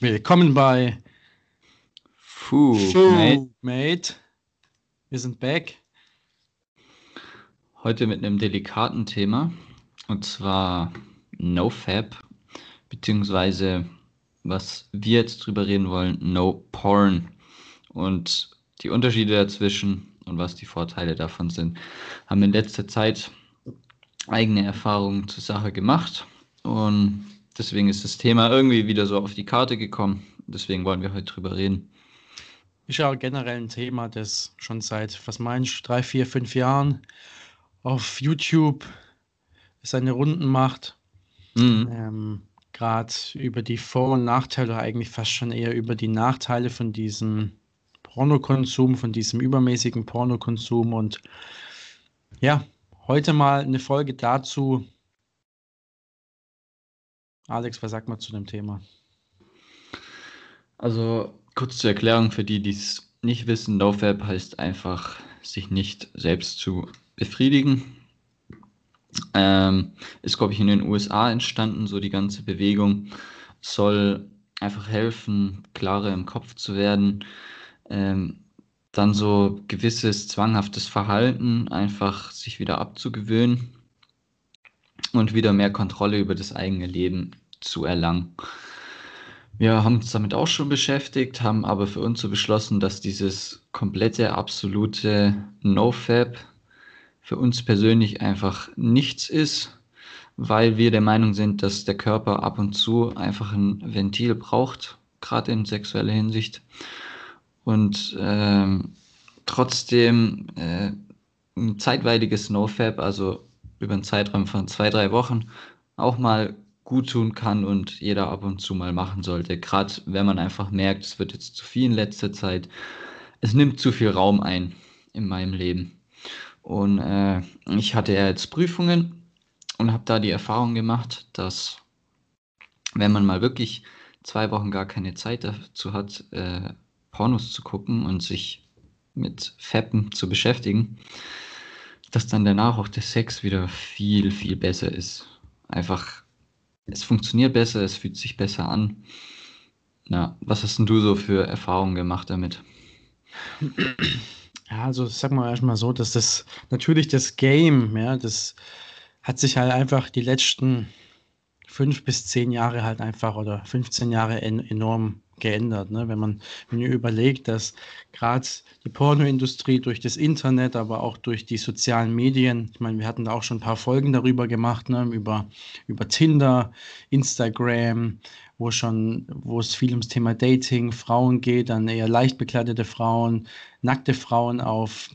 Willkommen bei Food, Food mate. Mate. Wir sind back. Heute mit einem delikaten Thema und zwar NoFap, beziehungsweise was wir jetzt drüber reden wollen, No Porn und die Unterschiede dazwischen und was die Vorteile davon sind. Haben in letzter Zeit eigene Erfahrungen zur Sache gemacht und deswegen ist das Thema irgendwie wieder so auf die Karte gekommen. Deswegen wollen wir heute drüber reden. Ist ja auch generell ein Thema, das schon seit, was meinst du, drei, vier, fünf Jahren auf YouTube seine Runden macht. Mhm. Ähm, Gerade über die Vor- und Nachteile, oder eigentlich fast schon eher über die Nachteile von diesem Pornokonsum, von diesem übermäßigen Pornokonsum. Und ja, heute mal eine Folge dazu. Alex, was sagt man zu dem Thema? Also kurz zur Erklärung für die, die es nicht wissen, NoFap heißt einfach, sich nicht selbst zu befriedigen. Ähm, ist, glaube ich, in den USA entstanden, so die ganze Bewegung soll einfach helfen, klarer im Kopf zu werden. Ähm, dann so gewisses zwanghaftes Verhalten einfach sich wieder abzugewöhnen und wieder mehr Kontrolle über das eigene Leben zu erlangen. Wir haben uns damit auch schon beschäftigt, haben aber für uns so beschlossen, dass dieses komplette, absolute No-Fab für uns persönlich einfach nichts ist, weil wir der Meinung sind, dass der Körper ab und zu einfach ein Ventil braucht, gerade in sexueller Hinsicht. Und ähm, trotzdem äh, ein zeitweiliges No-Fab, also über einen Zeitraum von zwei, drei Wochen, auch mal gut tun kann und jeder ab und zu mal machen sollte. Gerade wenn man einfach merkt, es wird jetzt zu viel in letzter Zeit. Es nimmt zu viel Raum ein in meinem Leben. Und äh, ich hatte ja jetzt Prüfungen und habe da die Erfahrung gemacht, dass wenn man mal wirklich zwei Wochen gar keine Zeit dazu hat, äh, Pornos zu gucken und sich mit Fappen zu beschäftigen, dass dann danach auch der Sex wieder viel, viel besser ist. Einfach es funktioniert besser, es fühlt sich besser an. Na, was hast denn du so für Erfahrungen gemacht damit? Ja, also sag mal erstmal so, dass das natürlich das Game, ja, das hat sich halt einfach die letzten fünf bis zehn Jahre halt einfach oder 15 Jahre en enorm geändert. Ne? Wenn man, wenn ihr überlegt, dass gerade die Pornoindustrie durch das Internet, aber auch durch die sozialen Medien, ich meine, wir hatten da auch schon ein paar Folgen darüber gemacht, ne? über, über Tinder, Instagram, wo schon, wo es viel ums Thema Dating, Frauen geht, dann eher leicht bekleidete Frauen, nackte Frauen auf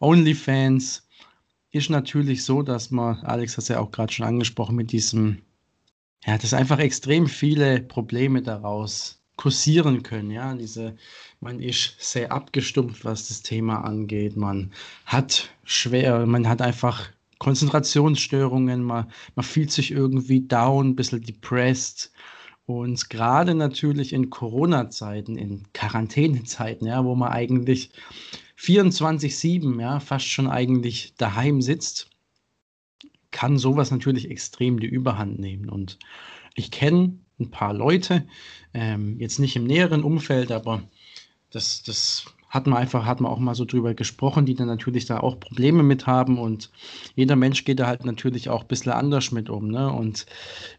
OnlyFans. Ist natürlich so, dass man, Alex hat es ja auch gerade schon angesprochen, mit diesem, ja, dass einfach extrem viele Probleme daraus kursieren können. Ja, diese, man ist sehr abgestumpft, was das Thema angeht. Man hat schwer, man hat einfach Konzentrationsstörungen, man, man fühlt sich irgendwie down, ein bisschen depressed. Und gerade natürlich in Corona-Zeiten, in Quarantänezeiten, ja, wo man eigentlich 24-7, ja, fast schon eigentlich daheim sitzt, kann sowas natürlich extrem die Überhand nehmen. Und ich kenne ein paar Leute, ähm, jetzt nicht im näheren Umfeld, aber das, das hat man einfach, hat man auch mal so drüber gesprochen, die dann natürlich da auch Probleme mit haben und jeder Mensch geht da halt natürlich auch ein bisschen anders mit um. Ne? Und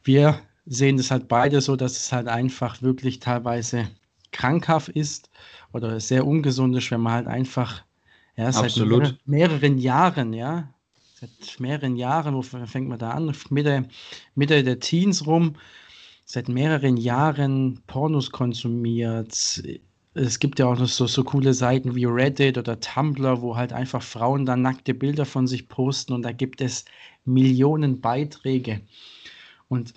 wir sehen das halt beide so, dass es halt einfach wirklich teilweise krankhaft ist oder sehr ungesund ist, wenn man halt einfach ja, seit mehreren, mehreren Jahren, ja, seit mehreren Jahren, wo fängt man da an? Mitte, Mitte der Teens rum, seit mehreren Jahren Pornos konsumiert. Es gibt ja auch noch so, so coole Seiten wie Reddit oder Tumblr, wo halt einfach Frauen dann nackte Bilder von sich posten und da gibt es Millionen Beiträge. Und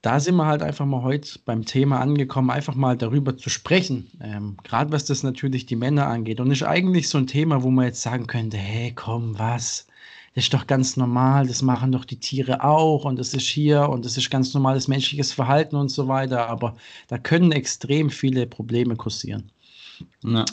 da sind wir halt einfach mal heute beim Thema angekommen, einfach mal darüber zu sprechen. Ähm, Gerade was das natürlich die Männer angeht. Und ist eigentlich so ein Thema, wo man jetzt sagen könnte, hey, komm, was? Das ist doch ganz normal, das machen doch die Tiere auch und das ist hier und das ist ganz normales menschliches Verhalten und so weiter. Aber da können extrem viele Probleme kursieren. Ja.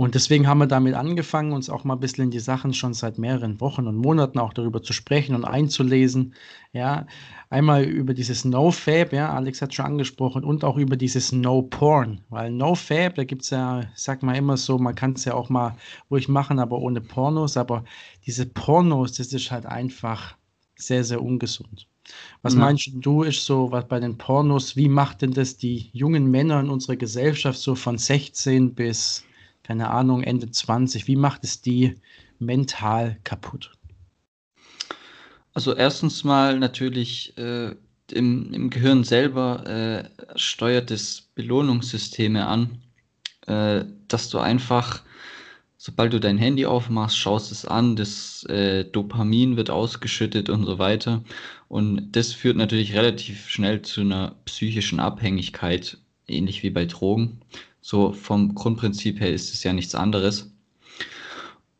Und deswegen haben wir damit angefangen, uns auch mal ein bisschen in die Sachen schon seit mehreren Wochen und Monaten auch darüber zu sprechen und einzulesen. Ja, einmal über dieses No-Fab, ja, Alex hat schon angesprochen, und auch über dieses No-Porn. Weil No-Fab, da gibt es ja, sag mal immer so, man kann es ja auch mal ruhig machen, aber ohne Pornos. Aber diese Pornos, das ist halt einfach sehr, sehr ungesund. Was ja. meinst du, ist so, was bei den Pornos, wie macht denn das die jungen Männer in unserer Gesellschaft so von 16 bis keine Ahnung, Ende 20, wie macht es die mental kaputt? Also erstens mal natürlich äh, im, im Gehirn selber äh, steuert es Belohnungssysteme an, äh, dass du einfach, sobald du dein Handy aufmachst, schaust es an, das äh, Dopamin wird ausgeschüttet und so weiter. Und das führt natürlich relativ schnell zu einer psychischen Abhängigkeit, ähnlich wie bei Drogen. So vom Grundprinzip her ist es ja nichts anderes.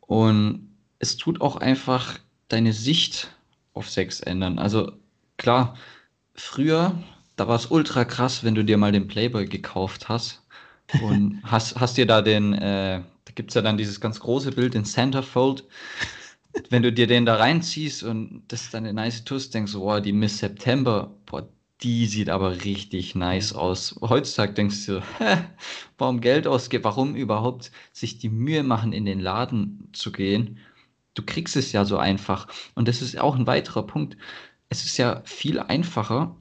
Und es tut auch einfach deine Sicht auf Sex ändern. Also klar, früher, da war es ultra krass, wenn du dir mal den Playboy gekauft hast und hast, hast dir da den, äh, da gibt es ja dann dieses ganz große Bild, den Centerfold. Wenn du dir den da reinziehst und das ist dann eine nice Tuss, denkst du, boah, die Miss September, boah, die sieht aber richtig nice aus. Heutzutage denkst du, hä, warum Geld ausgeben, warum überhaupt sich die Mühe machen, in den Laden zu gehen? Du kriegst es ja so einfach. Und das ist auch ein weiterer Punkt. Es ist ja viel einfacher,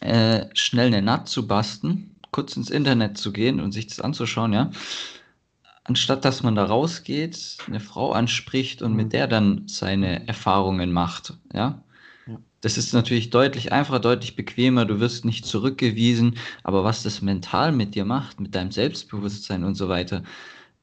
äh, schnell eine Nut zu basten, kurz ins Internet zu gehen und sich das anzuschauen, ja. Anstatt dass man da rausgeht, eine Frau anspricht und mit mhm. der dann seine Erfahrungen macht, ja. Das ist natürlich deutlich einfacher, deutlich bequemer, du wirst nicht zurückgewiesen, aber was das mental mit dir macht, mit deinem Selbstbewusstsein und so weiter,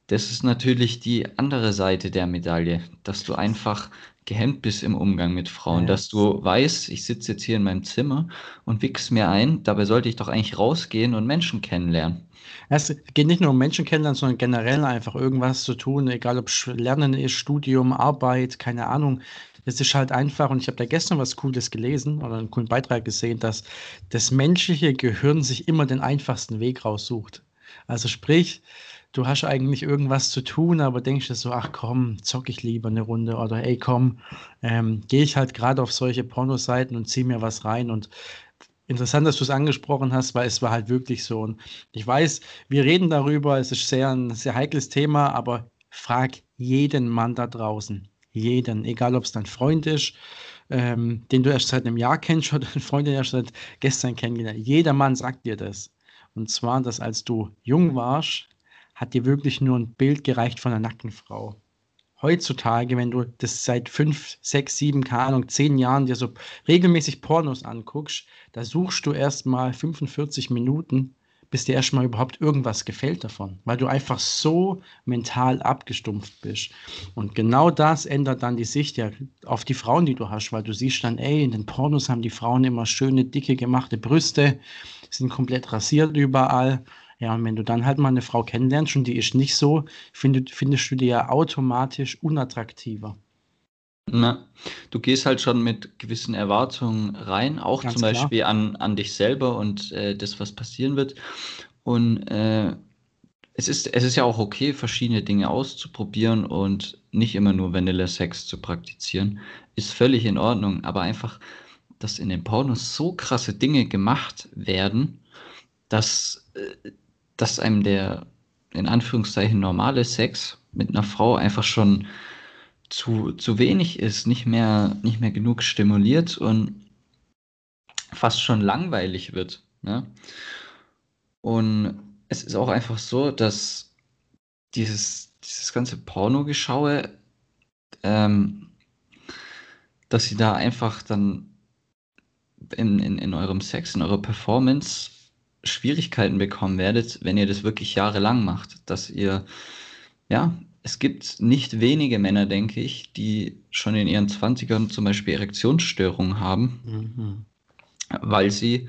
das ist natürlich die andere Seite der Medaille, dass du einfach gehemmt bist im Umgang mit Frauen, ja. dass du weißt, ich sitze jetzt hier in meinem Zimmer und wichs mir ein, dabei sollte ich doch eigentlich rausgehen und Menschen kennenlernen. Es geht nicht nur um Menschen kennenlernen, sondern generell einfach irgendwas zu tun, egal ob Lernen ist, Studium, Arbeit, keine Ahnung. Es ist halt einfach, und ich habe da gestern was Cooles gelesen oder einen coolen Beitrag gesehen, dass das menschliche Gehirn sich immer den einfachsten Weg raussucht. Also sprich, du hast eigentlich irgendwas zu tun, aber denkst dir so, ach komm, zock ich lieber eine Runde oder ey komm, ähm, gehe ich halt gerade auf solche Pornoseiten und zieh mir was rein und Interessant, dass du es angesprochen hast, weil es war halt wirklich so. Und ich weiß, wir reden darüber, es ist sehr ein sehr heikles Thema, aber frag jeden Mann da draußen jeden, egal ob es dein Freund ist, ähm, den du erst seit einem Jahr kennst oder ein Freund, den du erst seit gestern kennengelernt Jeder Mann sagt dir das. Und zwar, dass als du jung warst, hat dir wirklich nur ein Bild gereicht von einer nackten Frau. Heutzutage, wenn du das seit fünf, sechs, sieben, keine Ahnung, zehn Jahren dir so regelmäßig Pornos anguckst, da suchst du erst mal 45 Minuten bis dir erstmal überhaupt irgendwas gefällt davon, weil du einfach so mental abgestumpft bist. Und genau das ändert dann die Sicht ja auf die Frauen, die du hast, weil du siehst dann, ey, in den Pornos haben die Frauen immer schöne, dicke, gemachte Brüste, sind komplett rasiert überall. Ja, und wenn du dann halt mal eine Frau kennenlernst und die ist nicht so, find, findest du die ja automatisch unattraktiver. Na, du gehst halt schon mit gewissen Erwartungen rein, auch Ganz zum klar. Beispiel an, an dich selber und äh, das, was passieren wird. Und äh, es, ist, es ist ja auch okay, verschiedene Dinge auszuprobieren und nicht immer nur Vanilla-Sex zu praktizieren. Ist völlig in Ordnung, aber einfach, dass in den Pornos so krasse Dinge gemacht werden, dass, äh, dass einem der in Anführungszeichen normale Sex mit einer Frau einfach schon zu, zu wenig ist, nicht mehr, nicht mehr genug stimuliert und fast schon langweilig wird. Ne? Und es ist auch einfach so, dass dieses, dieses ganze Pornogeschaue, ähm, dass sie da einfach dann in, in, in eurem Sex, in eurer Performance Schwierigkeiten bekommen werdet, wenn ihr das wirklich jahrelang macht, dass ihr ja es gibt nicht wenige Männer, denke ich, die schon in ihren 20ern zum Beispiel Erektionsstörungen haben, mhm. weil sie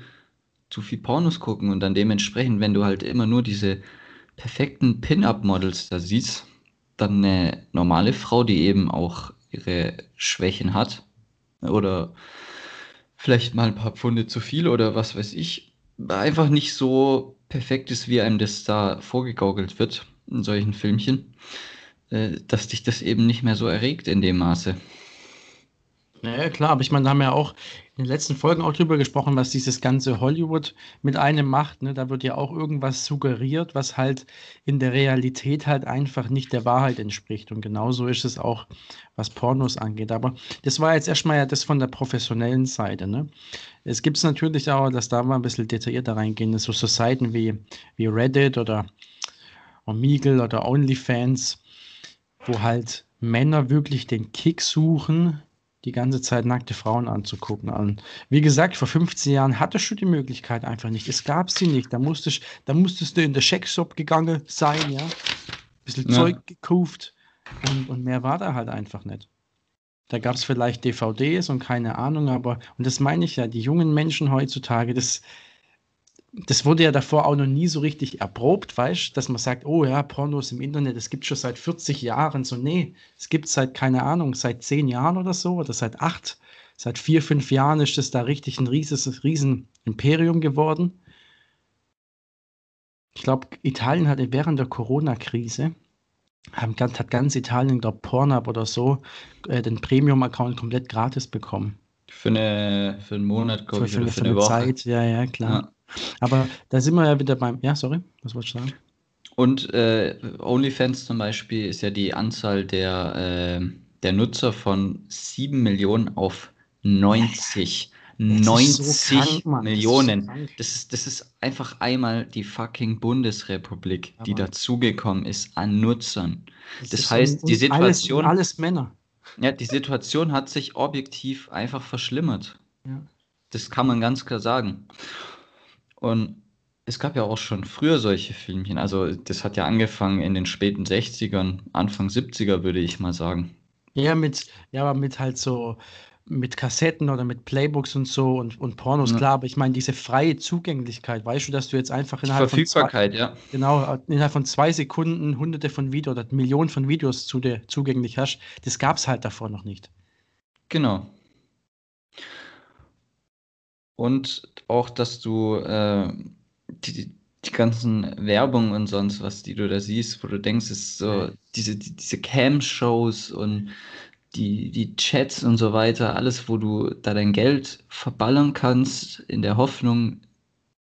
zu viel Pornos gucken und dann dementsprechend, wenn du halt immer nur diese perfekten Pin-Up-Models da siehst, dann eine normale Frau, die eben auch ihre Schwächen hat oder vielleicht mal ein paar Pfunde zu viel oder was weiß ich, einfach nicht so perfekt ist, wie einem das da vorgegaukelt wird in solchen Filmchen, dass dich das eben nicht mehr so erregt in dem Maße. Ja, klar, aber ich meine, da haben wir ja auch in den letzten Folgen auch drüber gesprochen, was dieses ganze Hollywood mit einem macht. Ne? Da wird ja auch irgendwas suggeriert, was halt in der Realität halt einfach nicht der Wahrheit entspricht. Und genauso ist es auch, was Pornos angeht. Aber das war jetzt erstmal ja das von der professionellen Seite. Ne? Es gibt es natürlich auch, dass da mal ein bisschen detaillierter reingehen, so, so Seiten wie, wie Reddit oder Omegle oder OnlyFans, wo halt Männer wirklich den Kick suchen, die ganze Zeit nackte Frauen anzugucken. Und wie gesagt, vor 15 Jahren hattest du die Möglichkeit einfach nicht. Es gab sie nicht. Da musstest, da musstest du in der Checkshop gegangen sein, ja. Ein bisschen ja. Zeug gekauft und, und mehr war da halt einfach nicht. Da gab es vielleicht DVDs und keine Ahnung, aber, und das meine ich ja, die jungen Menschen heutzutage, das, das wurde ja davor auch noch nie so richtig erprobt, weißt dass man sagt, oh ja, Pornos im Internet, das gibt schon seit 40 Jahren. So, nee, es gibt seit, keine Ahnung, seit 10 Jahren oder so, oder seit 8, seit 4, 5 Jahren ist das da richtig ein rieses, riesen Imperium geworden. Ich glaube, Italien hatte während der Corona-Krise, hat ganz Italien, glaube Pornhub oder so, äh, den Premium-Account komplett gratis bekommen. Für, eine, für einen Monat, glaube ich, für, für, für eine, eine Zeit, ja, ja, klar. Ja. Aber da sind wir ja wieder beim. Ja, sorry, was wolltest du sagen? Und äh, OnlyFans zum Beispiel ist ja die Anzahl der, äh, der Nutzer von 7 Millionen auf 90. 90 so krank, Millionen. Das ist, das ist, das, ist, einfach einmal die fucking Bundesrepublik, Aber die dazugekommen ist an Nutzern. Das, das heißt, die Situation. Alles, alles, Männer. Ja, die Situation hat sich objektiv einfach verschlimmert. Ja. Das kann man ganz klar sagen. Und es gab ja auch schon früher solche Filmchen. Also das hat ja angefangen in den späten 60ern, Anfang 70er, würde ich mal sagen. Ja, mit, ja, aber mit halt so mit Kassetten oder mit Playbooks und so und, und Pornos, ja. klar, aber ich meine, diese freie Zugänglichkeit, weißt du, dass du jetzt einfach innerhalb von zwei, ja. Genau, innerhalb von zwei Sekunden hunderte von Videos oder Millionen von Videos zu dir zugänglich hast, das gab es halt davor noch nicht. Genau. Und auch, dass du äh, die, die ganzen Werbung und sonst was, die du da siehst, wo du denkst, ist so diese, die, diese Cam-Shows und die, die Chats und so weiter, alles, wo du da dein Geld verballern kannst, in der Hoffnung,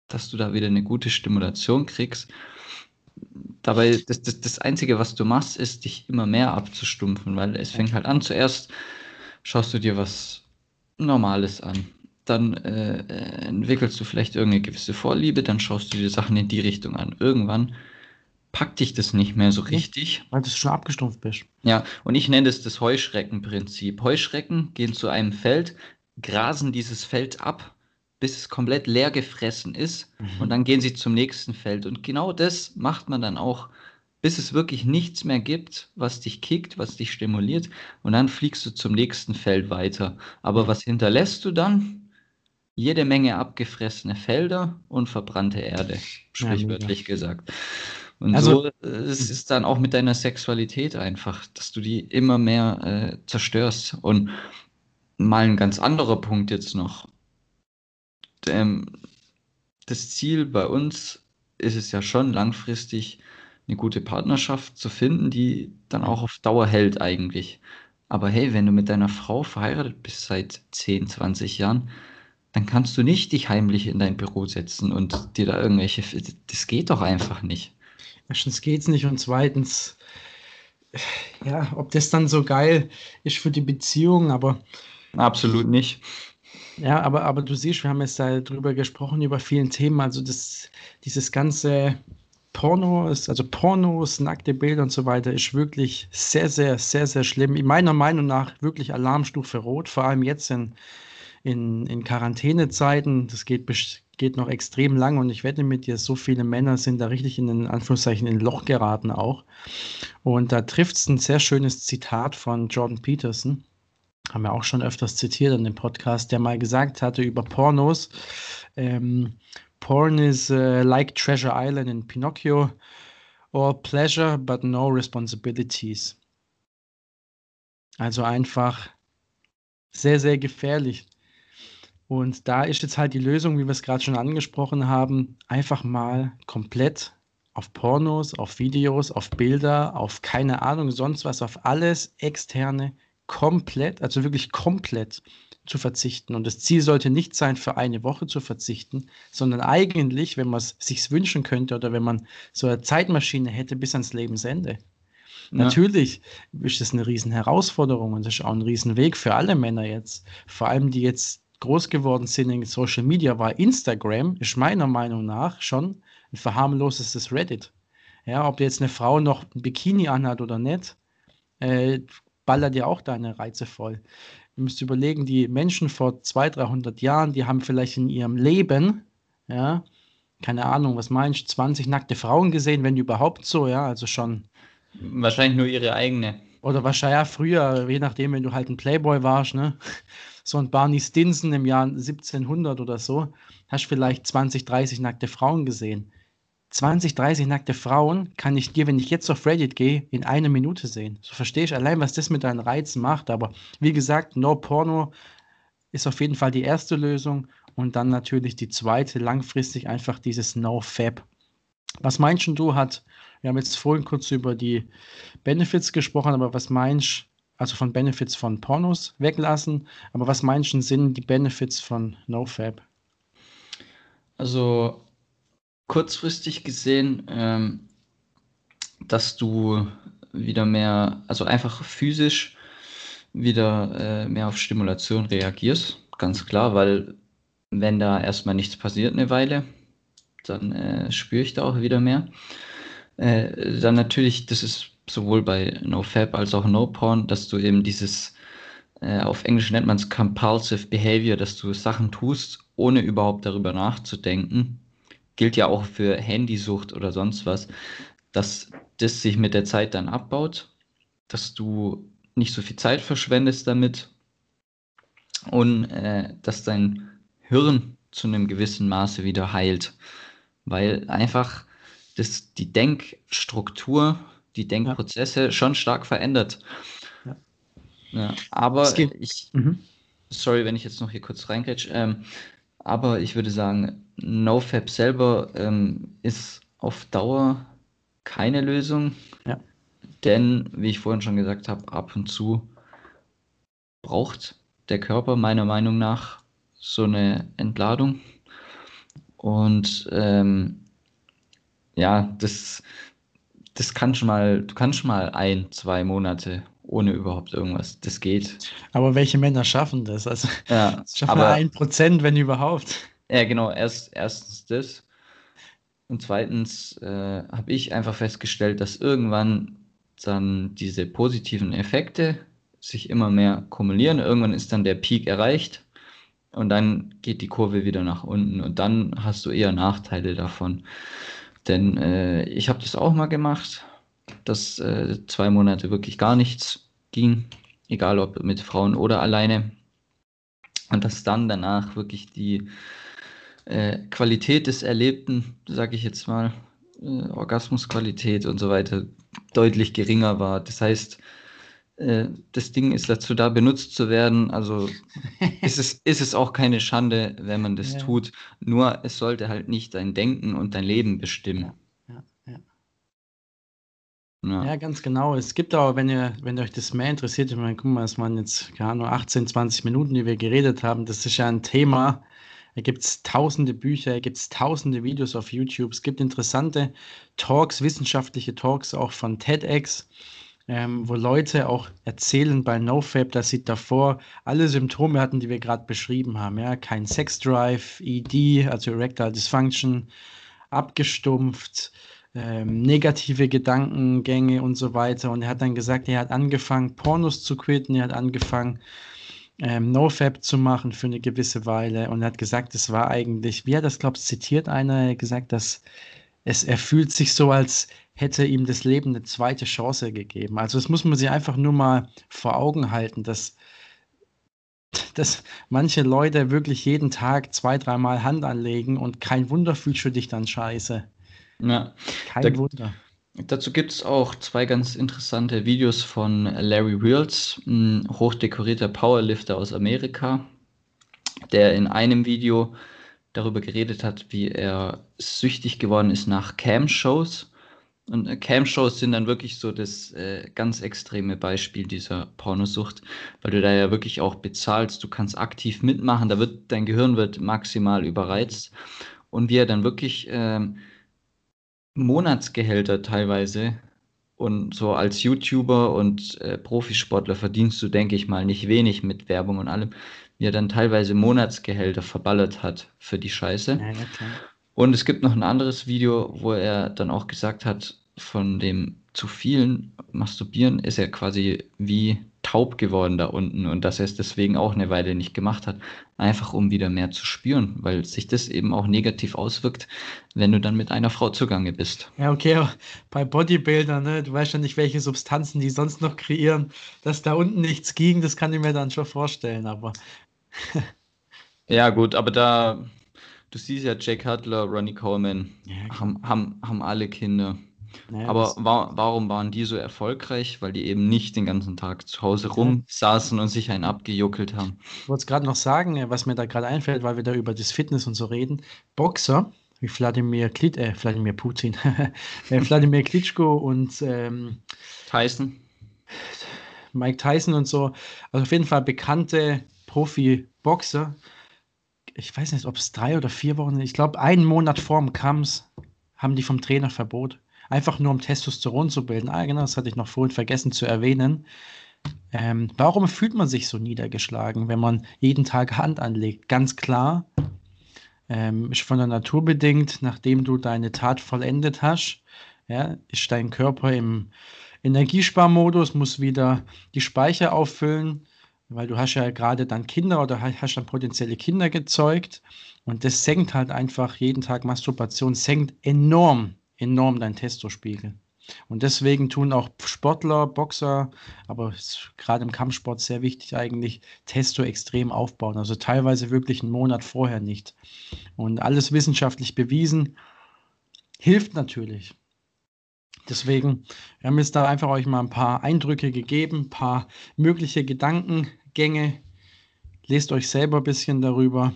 dass du da wieder eine gute Stimulation kriegst. Dabei, das, das, das Einzige, was du machst, ist, dich immer mehr abzustumpfen, weil es fängt halt an, zuerst schaust du dir was Normales an dann äh, entwickelst du vielleicht irgendeine gewisse Vorliebe, dann schaust du dir Sachen in die Richtung an. Irgendwann packt dich das nicht mehr so richtig. Weil du schon abgestumpft bist. Ja, und ich nenne es das Heuschreckenprinzip. Heuschrecken gehen zu einem Feld, grasen dieses Feld ab, bis es komplett leer gefressen ist mhm. und dann gehen sie zum nächsten Feld. Und genau das macht man dann auch, bis es wirklich nichts mehr gibt, was dich kickt, was dich stimuliert und dann fliegst du zum nächsten Feld weiter. Aber was hinterlässt du dann? Jede Menge abgefressene Felder und verbrannte Erde, sprichwörtlich ja, gesagt. Und also, so äh, es ist dann auch mit deiner Sexualität einfach, dass du die immer mehr äh, zerstörst. Und mal ein ganz anderer Punkt jetzt noch. Ähm, das Ziel bei uns ist es ja schon langfristig eine gute Partnerschaft zu finden, die dann auch auf Dauer hält eigentlich. Aber hey, wenn du mit deiner Frau verheiratet bist seit 10, 20 Jahren, dann kannst du nicht dich heimlich in dein Büro setzen und dir da irgendwelche. Das geht doch einfach nicht. Erstens geht's nicht und zweitens, ja, ob das dann so geil ist für die Beziehung, aber. Absolut nicht. Ja, aber, aber du siehst, wir haben jetzt darüber gesprochen, über vielen Themen. Also das, dieses ganze Pornos, also Pornos, nackte Bilder und so weiter, ist wirklich sehr, sehr, sehr, sehr schlimm. In meiner Meinung nach wirklich Alarmstufe Rot, vor allem jetzt in in, in Quarantänezeiten. Das geht, geht noch extrem lang und ich wette mit dir, so viele Männer sind da richtig in den Anführungszeichen in ein Loch geraten auch. Und da trifft es ein sehr schönes Zitat von Jordan Peterson. Haben wir auch schon öfters zitiert in dem Podcast, der mal gesagt hatte über Pornos. Ähm, Porn is uh, like Treasure Island in Pinocchio. All pleasure, but no responsibilities. Also einfach sehr, sehr gefährlich. Und da ist jetzt halt die Lösung, wie wir es gerade schon angesprochen haben, einfach mal komplett auf Pornos, auf Videos, auf Bilder, auf keine Ahnung, sonst was, auf alles externe komplett, also wirklich komplett zu verzichten. Und das Ziel sollte nicht sein, für eine Woche zu verzichten, sondern eigentlich, wenn man es sich wünschen könnte oder wenn man so eine Zeitmaschine hätte bis ans Lebensende. Ja. Natürlich ist das eine riesen Herausforderung und das ist auch ein Riesenweg für alle Männer jetzt. Vor allem, die jetzt groß geworden sind in Social Media, war Instagram, ist meiner Meinung nach schon ein verharmlosestes Reddit. Ja, ob jetzt eine Frau noch ein Bikini anhat oder nicht, äh, ballert ja auch deine Reize voll. Ihr müsst überlegen, die Menschen vor 200, 300 Jahren, die haben vielleicht in ihrem Leben, ja, keine Ahnung, was meinst du, 20 nackte Frauen gesehen, wenn überhaupt so, ja, also schon. Wahrscheinlich nur ihre eigene. Oder wahrscheinlich ja, früher, je nachdem, wenn du halt ein Playboy warst, ne? So ein Barney Stinson im Jahr 1700 oder so, hast vielleicht 20, 30 nackte Frauen gesehen. 20, 30 nackte Frauen kann ich dir, wenn ich jetzt auf Reddit gehe, in einer Minute sehen. So verstehe ich allein, was das mit deinen Reizen macht. Aber wie gesagt, No Porno ist auf jeden Fall die erste Lösung. Und dann natürlich die zweite, langfristig einfach dieses No Fab. Was meinst du, hat, wir haben jetzt vorhin kurz über die Benefits gesprochen, aber was meinst also von Benefits von Pornos weglassen, aber was meinst du sind die Benefits von No Fab? Also kurzfristig gesehen, ähm, dass du wieder mehr, also einfach physisch wieder äh, mehr auf Stimulation reagierst, ganz klar, weil wenn da erstmal nichts passiert eine Weile, dann äh, spüre ich da auch wieder mehr. Äh, dann natürlich, das ist sowohl bei NoFap als auch NoPorn, dass du eben dieses, äh, auf Englisch nennt man es Compulsive Behavior, dass du Sachen tust, ohne überhaupt darüber nachzudenken. Gilt ja auch für Handysucht oder sonst was, dass das sich mit der Zeit dann abbaut, dass du nicht so viel Zeit verschwendest damit und äh, dass dein Hirn zu einem gewissen Maße wieder heilt, weil einfach das, die Denkstruktur, die Denkprozesse ja. schon stark verändert. Ja. ja aber ich, mhm. sorry, wenn ich jetzt noch hier kurz reingrätsch, ähm, aber ich würde sagen, NoFap selber ähm, ist auf Dauer keine Lösung. Denn, wie ich vorhin schon gesagt habe, ab und zu braucht der Körper meiner Meinung nach so eine Entladung. Und ähm, ja, das, das kann schon mal, du kannst schon mal ein, zwei Monate ohne überhaupt irgendwas. Das geht. Aber welche Männer schaffen das? Also ja, schaffen aber, ein Prozent, wenn überhaupt. Ja, genau. Erst, erstens das. Und zweitens äh, habe ich einfach festgestellt, dass irgendwann dann diese positiven Effekte sich immer mehr kumulieren. Irgendwann ist dann der Peak erreicht und dann geht die Kurve wieder nach unten und dann hast du eher Nachteile davon. Denn äh, ich habe das auch mal gemacht, dass äh, zwei Monate wirklich gar nichts ging, egal ob mit Frauen oder alleine. Und dass dann danach wirklich die äh, Qualität des Erlebten, sage ich jetzt mal, äh, Orgasmusqualität und so weiter, deutlich geringer war. Das heißt, das Ding ist dazu da, benutzt zu werden. Also ist es, ist es auch keine Schande, wenn man das ja. tut. Nur es sollte halt nicht dein Denken und dein Leben bestimmen. Ja, ja, ja. ja ganz genau. Es gibt auch, wenn ihr, wenn euch das mehr interessiert, ich meine, guck mal, es waren jetzt gerade nur 18, 20 Minuten, die wir geredet haben. Das ist ja ein Thema, da gibt es tausende Bücher, da gibt es tausende Videos auf YouTube. Es gibt interessante Talks, wissenschaftliche Talks auch von TEDx, ähm, wo Leute auch erzählen bei NoFap, dass sie davor alle Symptome hatten, die wir gerade beschrieben haben. Ja? Kein Sexdrive, ED, also Erectile Dysfunction, abgestumpft, ähm, negative Gedankengänge und so weiter. Und er hat dann gesagt, er hat angefangen, Pornos zu quitten, er hat angefangen, ähm, NoFap zu machen für eine gewisse Weile und er hat gesagt, es war eigentlich, wie er das glaubt, zitiert einer, gesagt, dass es, er fühlt sich so, als hätte ihm das Leben eine zweite Chance gegeben. Also das muss man sich einfach nur mal vor Augen halten, dass, dass manche Leute wirklich jeden Tag zwei, dreimal Hand anlegen und kein Wunder fühlst du dich dann scheiße. Ja. Kein da, Wunder. Dazu gibt es auch zwei ganz interessante Videos von Larry Wheels, ein hochdekorierter Powerlifter aus Amerika, der in einem Video darüber geredet hat, wie er süchtig geworden ist nach Cam-Shows. Und äh, Cam-Shows sind dann wirklich so das äh, ganz extreme Beispiel dieser Pornosucht, weil du da ja wirklich auch bezahlst, du kannst aktiv mitmachen, da wird dein Gehirn wird maximal überreizt. Und wie er dann wirklich ähm, Monatsgehälter teilweise und so als YouTuber und äh, Profisportler verdienst du, denke ich mal, nicht wenig mit Werbung und allem, wie er dann teilweise Monatsgehälter verballert hat für die Scheiße. Ja, ja, und es gibt noch ein anderes Video, wo er dann auch gesagt hat, von dem zu vielen Masturbieren ist er quasi wie taub geworden da unten und dass er es deswegen auch eine Weile nicht gemacht hat, einfach um wieder mehr zu spüren, weil sich das eben auch negativ auswirkt, wenn du dann mit einer Frau zugange bist. Ja, okay, bei Bodybuildern, ne, du weißt ja nicht, welche Substanzen die sonst noch kreieren, dass da unten nichts ging, das kann ich mir dann schon vorstellen, aber. ja, gut, aber da, du siehst ja, Jack Cutler, Ronnie Coleman ja, haben, haben, haben alle Kinder. Naja, Aber wa warum waren die so erfolgreich? Weil die eben nicht den ganzen Tag zu Hause rumsaßen und sich einen abgejuckelt haben. Ich wollte es gerade noch sagen, äh, was mir da gerade einfällt, weil wir da über das Fitness und so reden. Boxer, wie Wladimir, Klit äh, Wladimir Putin, äh, Wladimir Klitschko und ähm, Tyson. Mike Tyson und so. Also auf jeden Fall bekannte Profi-Boxer. Ich weiß nicht, ob es drei oder vier Wochen, ich glaube, einen Monat vor dem Kampf haben die vom Trainer Verbot einfach nur um Testosteron zu bilden. Ah, genau, das hatte ich noch vorhin vergessen zu erwähnen. Ähm, warum fühlt man sich so niedergeschlagen, wenn man jeden Tag Hand anlegt? Ganz klar, ähm, ist von der Natur bedingt, nachdem du deine Tat vollendet hast, ja, ist dein Körper im Energiesparmodus, muss wieder die Speicher auffüllen, weil du hast ja gerade dann Kinder oder hast dann potenzielle Kinder gezeugt und das senkt halt einfach jeden Tag Masturbation, senkt enorm enorm dein Testospiegel. Und deswegen tun auch Sportler, Boxer, aber gerade im Kampfsport sehr wichtig eigentlich, Testo extrem aufbauen. Also teilweise wirklich einen Monat vorher nicht. Und alles wissenschaftlich bewiesen, hilft natürlich. Deswegen, wir haben jetzt da einfach euch mal ein paar Eindrücke gegeben, ein paar mögliche Gedankengänge. Lest euch selber ein bisschen darüber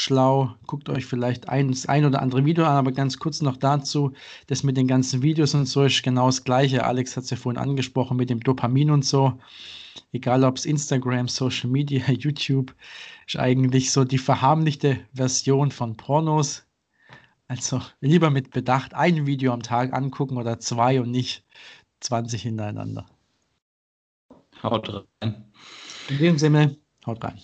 schlau. Guckt euch vielleicht ein, das ein oder andere Video an, aber ganz kurz noch dazu, das mit den ganzen Videos und so ist genau das Gleiche. Alex hat es ja vorhin angesprochen mit dem Dopamin und so. Egal ob es Instagram, Social Media, YouTube, ist eigentlich so die verharmlichte Version von Pornos. Also lieber mit Bedacht ein Video am Tag angucken oder zwei und nicht 20 hintereinander. Haut rein. In dem Sinne, haut rein.